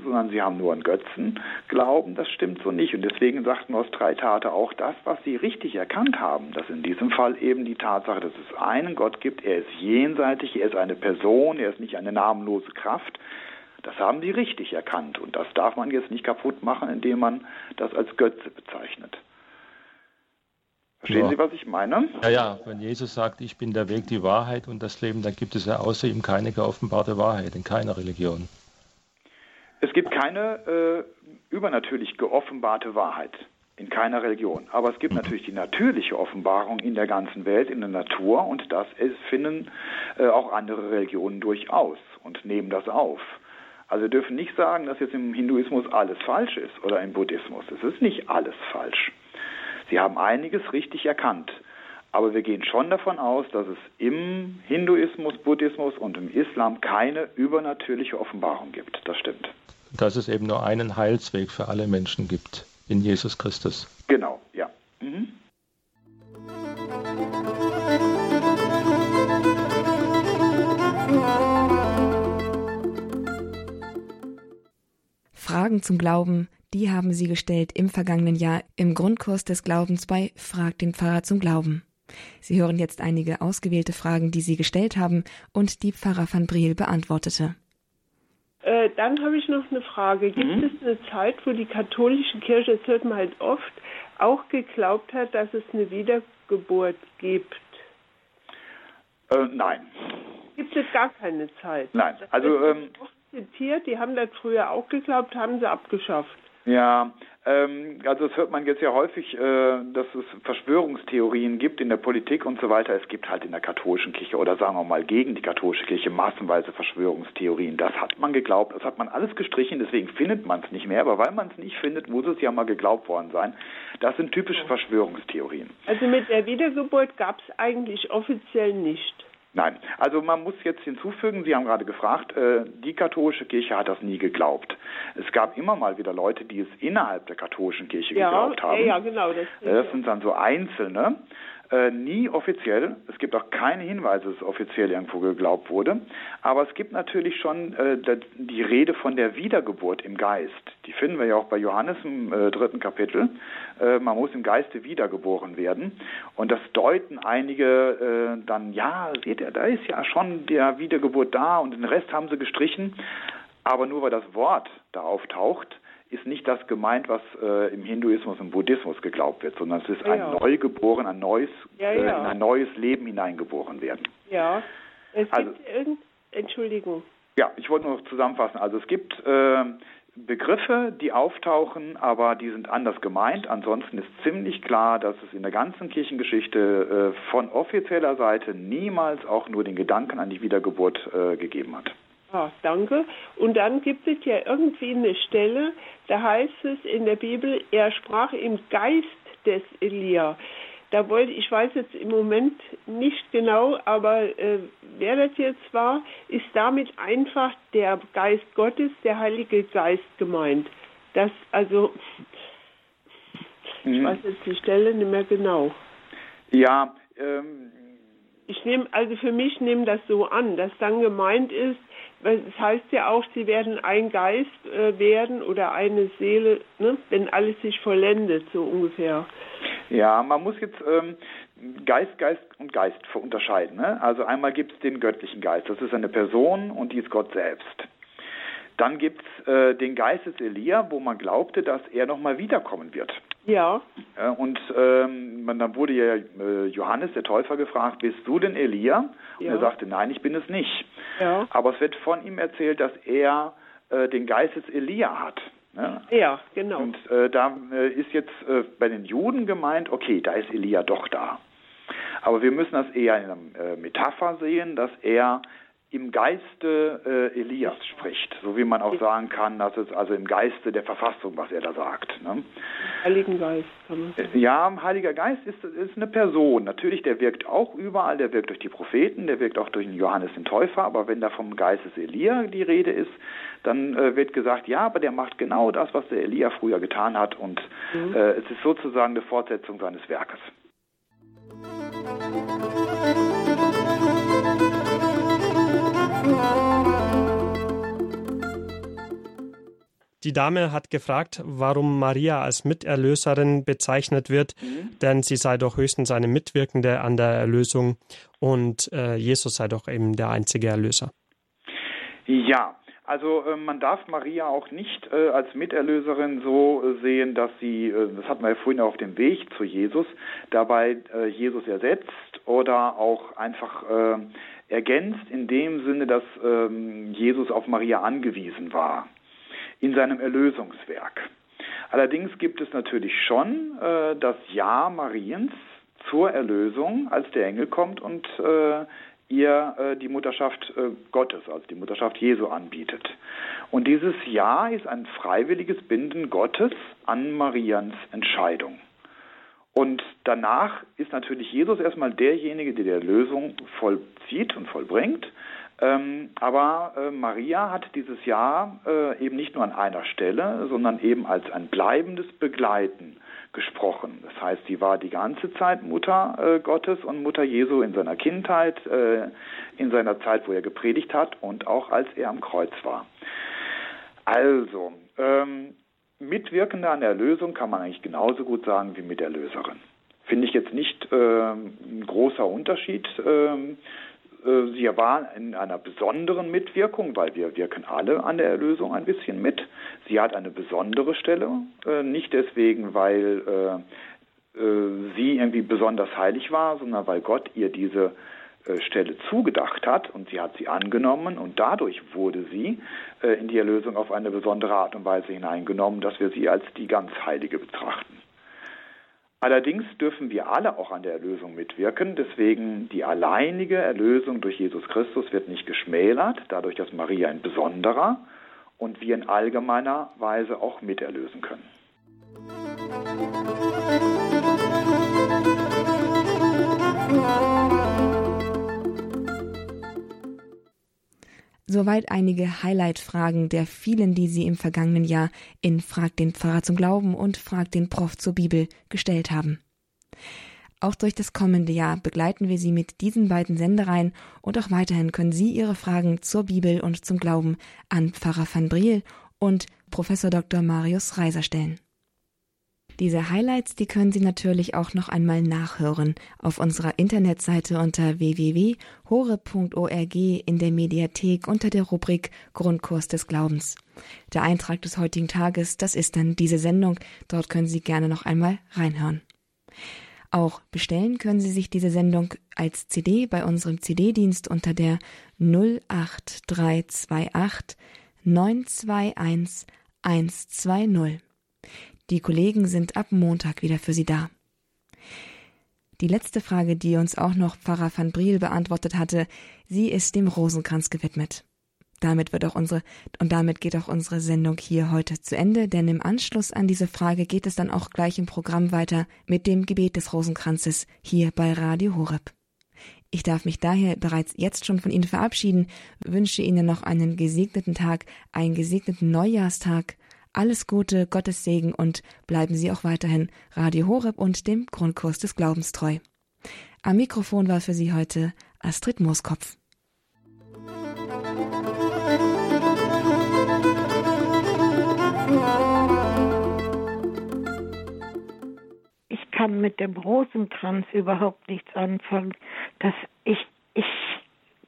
sondern sie haben nur einen Götzen glauben, das stimmt so nicht. Und deswegen sagt Nostreitate auch das, was sie richtig erkannt haben, dass in diesem Fall eben die Tatsache, dass es einen Gott gibt, er ist jenseitig, er ist eine Person, er ist nicht eine namenlose Kraft, das haben sie richtig erkannt und das darf man jetzt nicht kaputt machen, indem man das als Götze bezeichnet. Verstehen ja. Sie, was ich meine? Ja, ja, wenn Jesus sagt, ich bin der Weg, die Wahrheit und das Leben, dann gibt es ja außer ihm keine geoffenbarte Wahrheit in keiner Religion. Es gibt keine äh, übernatürlich geoffenbarte Wahrheit in keiner Religion. Aber es gibt natürlich die natürliche Offenbarung in der ganzen Welt, in der Natur und das finden äh, auch andere Religionen durchaus und nehmen das auf. Also wir dürfen nicht sagen, dass jetzt im Hinduismus alles falsch ist oder im Buddhismus. Es ist nicht alles falsch. Sie haben einiges richtig erkannt. Aber wir gehen schon davon aus, dass es im Hinduismus, Buddhismus und im Islam keine übernatürliche Offenbarung gibt. Das stimmt. Dass es eben nur einen Heilsweg für alle Menschen gibt, in Jesus Christus. Genau, ja. Mhm. Fragen zum Glauben, die haben Sie gestellt im vergangenen Jahr im Grundkurs des Glaubens bei Frag den Pfarrer zum Glauben. Sie hören jetzt einige ausgewählte Fragen, die Sie gestellt haben und die Pfarrer van Briel beantwortete. Äh, dann habe ich noch eine Frage. Gibt mhm. es eine Zeit, wo die katholische Kirche, das hört man halt oft, auch geglaubt hat, dass es eine Wiedergeburt gibt? Äh, nein. Gibt es gar keine Zeit? Nein. also ähm, zitiert, die haben das früher auch geglaubt, haben sie abgeschafft. Ja, ähm, also das hört man jetzt ja häufig, äh, dass es Verschwörungstheorien gibt in der Politik und so weiter. Es gibt halt in der katholischen Kirche oder sagen wir mal gegen die katholische Kirche massenweise Verschwörungstheorien. Das hat man geglaubt, das hat man alles gestrichen, deswegen findet man es nicht mehr. Aber weil man es nicht findet, muss es ja mal geglaubt worden sein. Das sind typische Verschwörungstheorien. Also mit der Wiedergeburt gab es eigentlich offiziell nicht. Nein, also man muss jetzt hinzufügen, Sie haben gerade gefragt, äh, die katholische Kirche hat das nie geglaubt. Es gab immer mal wieder Leute, die es innerhalb der katholischen Kirche ja, geglaubt haben. Ja, genau. Das, das sind dann so Einzelne. Äh, nie offiziell. Es gibt auch keine Hinweise, dass offiziell irgendwo geglaubt wurde. Aber es gibt natürlich schon äh, die Rede von der Wiedergeburt im Geist. Die finden wir ja auch bei Johannes im äh, dritten Kapitel. Äh, man muss im Geiste wiedergeboren werden. Und das deuten einige äh, dann, ja, seht ihr, da ist ja schon der Wiedergeburt da und den Rest haben sie gestrichen. Aber nur weil das Wort da auftaucht, ist nicht das gemeint, was äh, im Hinduismus und Buddhismus geglaubt wird, sondern es ist ja, ein Neugeboren, ein neues, ja, ja. Äh, in ein neues Leben hineingeboren werden. Ja, es also, gibt irgend Entschuldigung. Ja, ich wollte nur noch zusammenfassen. Also es gibt äh, Begriffe, die auftauchen, aber die sind anders gemeint. Ansonsten ist ziemlich klar, dass es in der ganzen Kirchengeschichte äh, von offizieller Seite niemals auch nur den Gedanken an die Wiedergeburt äh, gegeben hat. Ah, danke. Und dann gibt es ja irgendwie eine Stelle, da heißt es in der Bibel, er sprach im Geist des Elia. Da wollte ich weiß jetzt im Moment nicht genau, aber äh, wer das jetzt war, ist damit einfach der Geist Gottes, der Heilige Geist gemeint. Das also, ich mhm. weiß jetzt die Stelle nicht mehr genau. Ja, ähm, ich nehme, also für mich nehme das so an, dass dann gemeint ist, es heißt ja auch, sie werden ein Geist äh, werden oder eine Seele, ne, wenn alles sich vollendet, so ungefähr. Ja, man muss jetzt ähm, Geist, Geist und Geist unterscheiden. Ne? Also einmal gibt es den göttlichen Geist, das ist eine Person und die ist Gott selbst. Dann gibt es äh, den Geist des Elia, wo man glaubte, dass er nochmal wiederkommen wird. Ja. Äh, und ähm, man, dann wurde ja äh, Johannes, der Täufer, gefragt, bist du denn Elia? Ja. Und er sagte, nein, ich bin es nicht. Ja. Aber es wird von ihm erzählt, dass er äh, den Geist des Elia hat. Ne? Ja, genau. Und äh, da äh, ist jetzt äh, bei den Juden gemeint, okay, da ist Elia doch da. Aber wir müssen das eher in einer Metapher sehen, dass er im Geiste äh, Elias spricht, so wie man auch sagen kann, dass es also im Geiste der Verfassung, was er da sagt. Ne? Heiligen Geist. Kann man sagen. Ja, Heiliger Geist ist, ist eine Person. Natürlich, der wirkt auch überall, der wirkt durch die Propheten, der wirkt auch durch den Johannes den Täufer, aber wenn da vom Geistes Elia die Rede ist, dann äh, wird gesagt, ja, aber der macht genau das, was der Elia früher getan hat und mhm. äh, es ist sozusagen eine Fortsetzung seines Werkes. Die Dame hat gefragt, warum Maria als Miterlöserin bezeichnet wird, mhm. denn sie sei doch höchstens eine Mitwirkende an der Erlösung und äh, Jesus sei doch eben der einzige Erlöser. Ja, also äh, man darf Maria auch nicht äh, als Miterlöserin so äh, sehen, dass sie, äh, das hatten wir ja vorhin auf dem Weg zu Jesus, dabei Jesus ersetzt oder auch einfach ergänzt in dem Sinne, dass ähm, Jesus auf Maria angewiesen war in seinem Erlösungswerk. Allerdings gibt es natürlich schon äh, das Ja Mariens zur Erlösung, als der Engel kommt und äh, ihr äh, die Mutterschaft äh, Gottes, also die Mutterschaft Jesu anbietet. Und dieses Ja ist ein freiwilliges Binden Gottes an Marians Entscheidung. Und danach ist natürlich Jesus erstmal derjenige, der die Erlösung vollzieht und vollbringt. Ähm, aber äh, Maria hat dieses Jahr äh, eben nicht nur an einer Stelle, sondern eben als ein bleibendes Begleiten gesprochen. Das heißt, sie war die ganze Zeit Mutter äh, Gottes und Mutter Jesu in seiner Kindheit, äh, in seiner Zeit, wo er gepredigt hat und auch als er am Kreuz war. Also, ähm, Mitwirkende an der Erlösung kann man eigentlich genauso gut sagen wie mit Erlöserin. Finde ich jetzt nicht äh, ein großer Unterschied. Ähm, äh, sie war in einer besonderen Mitwirkung, weil wir wirken alle an der Erlösung ein bisschen mit. Sie hat eine besondere Stelle, äh, nicht deswegen, weil äh, sie irgendwie besonders heilig war, sondern weil Gott ihr diese Stelle zugedacht hat und sie hat sie angenommen und dadurch wurde sie in die Erlösung auf eine besondere Art und Weise hineingenommen, dass wir sie als die ganz Heilige betrachten. Allerdings dürfen wir alle auch an der Erlösung mitwirken. Deswegen die alleinige Erlösung durch Jesus Christus wird nicht geschmälert, dadurch, dass Maria ein besonderer und wir in allgemeiner Weise auch miterlösen können. Soweit einige Highlight-Fragen der vielen, die Sie im vergangenen Jahr in Frag den Pfarrer zum Glauben und Frag den Prof zur Bibel gestellt haben. Auch durch das kommende Jahr begleiten wir Sie mit diesen beiden Sendereien und auch weiterhin können Sie Ihre Fragen zur Bibel und zum Glauben an Pfarrer van Briel und Professor Dr. Marius Reiser stellen. Diese Highlights, die können Sie natürlich auch noch einmal nachhören auf unserer Internetseite unter www.hore.org in der Mediathek unter der Rubrik Grundkurs des Glaubens. Der Eintrag des heutigen Tages, das ist dann diese Sendung. Dort können Sie gerne noch einmal reinhören. Auch bestellen können Sie sich diese Sendung als CD bei unserem CD-Dienst unter der 08328 921 120. Die Kollegen sind ab Montag wieder für Sie da. Die letzte Frage, die uns auch noch Pfarrer van Briel beantwortet hatte, sie ist dem Rosenkranz gewidmet. Damit wird auch unsere, und damit geht auch unsere Sendung hier heute zu Ende, denn im Anschluss an diese Frage geht es dann auch gleich im Programm weiter mit dem Gebet des Rosenkranzes hier bei Radio Horeb. Ich darf mich daher bereits jetzt schon von Ihnen verabschieden, wünsche Ihnen noch einen gesegneten Tag, einen gesegneten Neujahrstag alles Gute, Gottes Segen und bleiben Sie auch weiterhin Radio Horeb und dem Grundkurs des Glaubens treu. Am Mikrofon war für Sie heute Astrid Mooskopf. Ich kann mit dem Rosenkranz überhaupt nichts anfangen. Das ich ich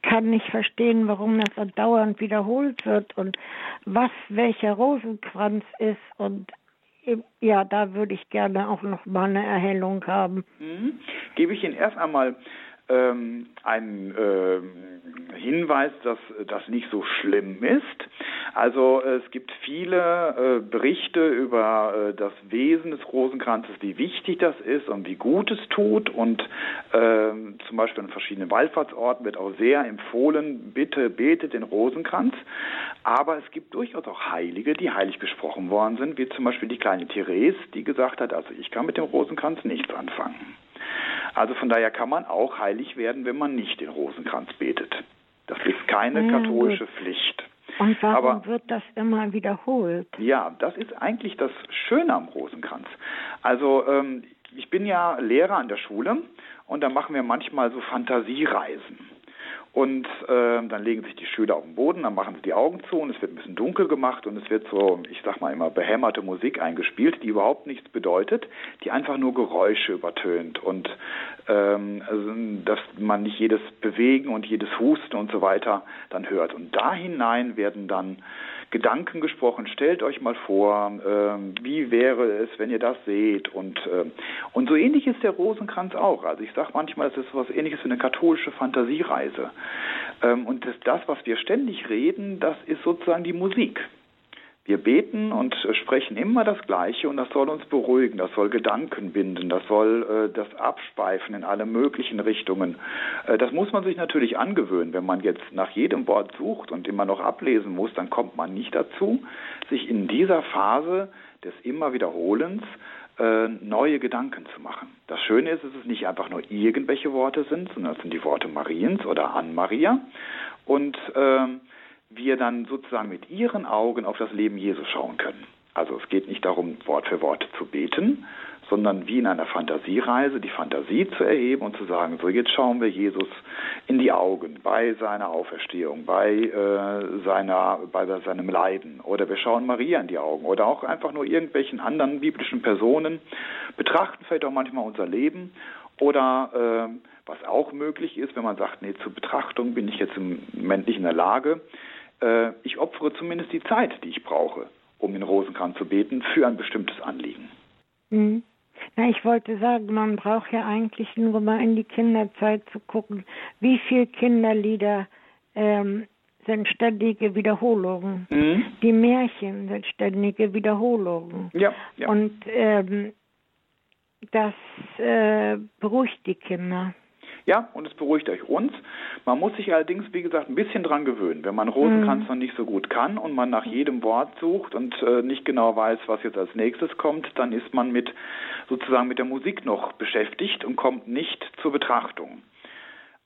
kann nicht verstehen, warum das andauernd wiederholt wird und was welcher Rosenkranz ist und ja, da würde ich gerne auch noch mal eine Erhellung haben. Mhm. Gebe ich Ihnen erst einmal ähm, ein äh, Hinweis, dass das nicht so schlimm ist. Also es gibt viele äh, Berichte über äh, das Wesen des Rosenkranzes, wie wichtig das ist und wie gut es tut. Und ähm, zum Beispiel an verschiedenen Wallfahrtsorten wird auch sehr empfohlen, bitte betet den Rosenkranz. Aber es gibt durchaus auch Heilige, die heilig gesprochen worden sind, wie zum Beispiel die kleine Therese, die gesagt hat, also ich kann mit dem Rosenkranz nichts anfangen. Also von daher kann man auch heilig werden, wenn man nicht den Rosenkranz betet. Das ist keine ja, katholische gut. Pflicht. Und warum Aber, wird das immer wiederholt? Ja, das ist eigentlich das Schöne am Rosenkranz. Also ähm, ich bin ja Lehrer an der Schule und da machen wir manchmal so Fantasiereisen. Und äh, dann legen sich die Schüler auf den Boden, dann machen sie die Augen zu und es wird ein bisschen dunkel gemacht und es wird so, ich sag mal immer, behämmerte Musik eingespielt, die überhaupt nichts bedeutet, die einfach nur Geräusche übertönt und ähm, also, dass man nicht jedes Bewegen und jedes Husten und so weiter dann hört. Und da hinein werden dann Gedanken gesprochen. Stellt euch mal vor, äh, wie wäre es, wenn ihr das seht? Und, äh, und so ähnlich ist der Rosenkranz auch. Also ich sage manchmal, es ist was ähnliches wie eine katholische Fantasiereise. Ähm, und das, das, was wir ständig reden, das ist sozusagen die Musik. Wir beten und sprechen immer das Gleiche und das soll uns beruhigen, das soll Gedanken binden, das soll äh, das abspeifen in alle möglichen Richtungen. Äh, das muss man sich natürlich angewöhnen. Wenn man jetzt nach jedem Wort sucht und immer noch ablesen muss, dann kommt man nicht dazu, sich in dieser Phase des immer Wiederholens äh, neue Gedanken zu machen. Das Schöne ist, dass es nicht einfach nur irgendwelche Worte sind, sondern es sind die Worte Mariens oder an Maria. Und äh, wir dann sozusagen mit ihren Augen auf das Leben Jesu schauen können. Also es geht nicht darum, Wort für Wort zu beten, sondern wie in einer Fantasiereise die Fantasie zu erheben und zu sagen, so jetzt schauen wir Jesus in die Augen bei seiner Auferstehung, bei, äh, seiner, bei seinem Leiden. Oder wir schauen Maria in die Augen. Oder auch einfach nur irgendwelchen anderen biblischen Personen, betrachten vielleicht auch manchmal unser Leben. Oder äh, was auch möglich ist, wenn man sagt, nee, zur Betrachtung bin ich jetzt im Moment nicht in der Lage, äh, ich opfere zumindest die Zeit, die ich brauche, um in Rosenkranz zu beten, für ein bestimmtes Anliegen. Mhm. Na, ich wollte sagen, man braucht ja eigentlich nur mal in die Kinderzeit zu gucken, wie viele Kinderlieder ähm, sind ständige Wiederholungen. Mhm. Die Märchen sind ständige Wiederholungen. Ja, ja. Und ähm, das äh, beruhigt die Kinder. Ja, und es beruhigt euch uns. Man muss sich allerdings, wie gesagt, ein bisschen dran gewöhnen. Wenn man Rosenkranz mhm. noch nicht so gut kann und man nach jedem Wort sucht und äh, nicht genau weiß, was jetzt als nächstes kommt, dann ist man mit sozusagen mit der Musik noch beschäftigt und kommt nicht zur Betrachtung.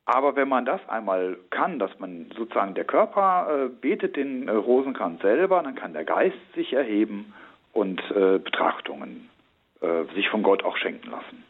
Aber wenn man das einmal kann, dass man sozusagen der Körper äh, betet den äh, Rosenkranz selber, dann kann der Geist sich erheben und äh, Betrachtungen äh, sich von Gott auch schenken lassen.